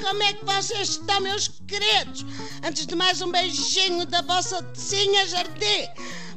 como é que vocês estão, meus queridos? Antes de mais, um beijinho da vossa Tecinha Jardim.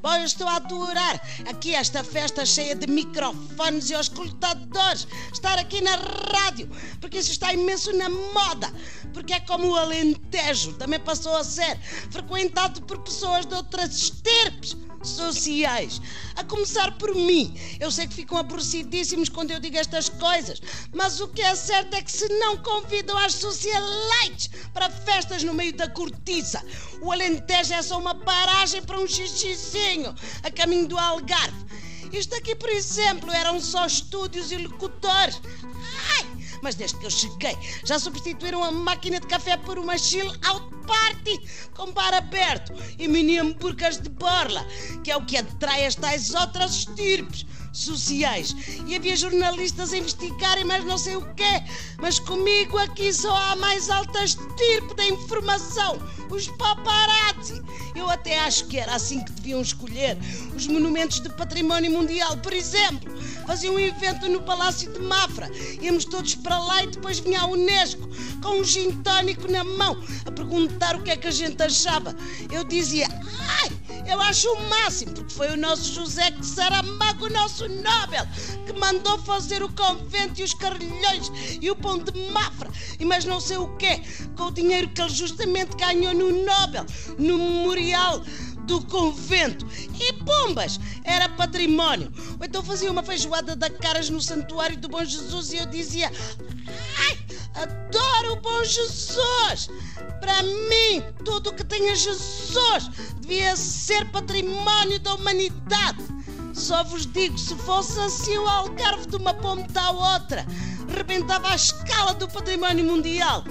Bom, eu estou a adorar aqui esta festa cheia de microfones e escutadores. Estar aqui na rádio, porque isso está imenso na moda. Porque é como o Alentejo, também passou a ser frequentado por pessoas de outras estirpes sociais. A começar por mim. Eu sei que ficam aborrecidíssimos quando eu digo estas coisas, mas o que é certo é que se não convidam as socialites para festas no meio da cortiça, o Alentejo é só uma paragem para um xixizinho a caminho do Algarve. Isto aqui, por exemplo, eram só estúdios e locutores. Ai! Mas desde que eu cheguei, já substituíram a máquina de café por uma chill out com bar aberto e mini hambúrgueres de borla, que é o que atrai as tais outras estirpes sociais. E havia jornalistas a investigarem mais não sei o quê, mas comigo aqui só há mais alta estirpe da informação, os paparazzi. Eu até acho que era assim que deviam escolher os monumentos de património mundial, por exemplo. Faziam um evento no Palácio de Mafra, íamos todos para lá e depois vinha a Unesco com um gin tónico na mão a perguntar o que é que a gente achava. Eu dizia, ai, eu acho o máximo, porque foi o nosso José que Saramago, o nosso Nobel, que mandou fazer o convento e os carrilhões e o pão de Mafra e mais não sei o quê, com o dinheiro que ele justamente ganhou no Nobel, no memorial do convento. E pombas! Era património. Ou então fazia uma feijoada de caras no santuário do Bom Jesus e eu dizia: adoro o Bom Jesus! Para mim, tudo que tenha Jesus devia ser património da humanidade. Só vos digo, se fosse assim o Algarve de uma ponta à outra, rebentava a escala do património mundial.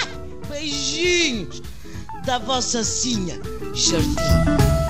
Ah, beijinhos! da vossa Sinha Jardim.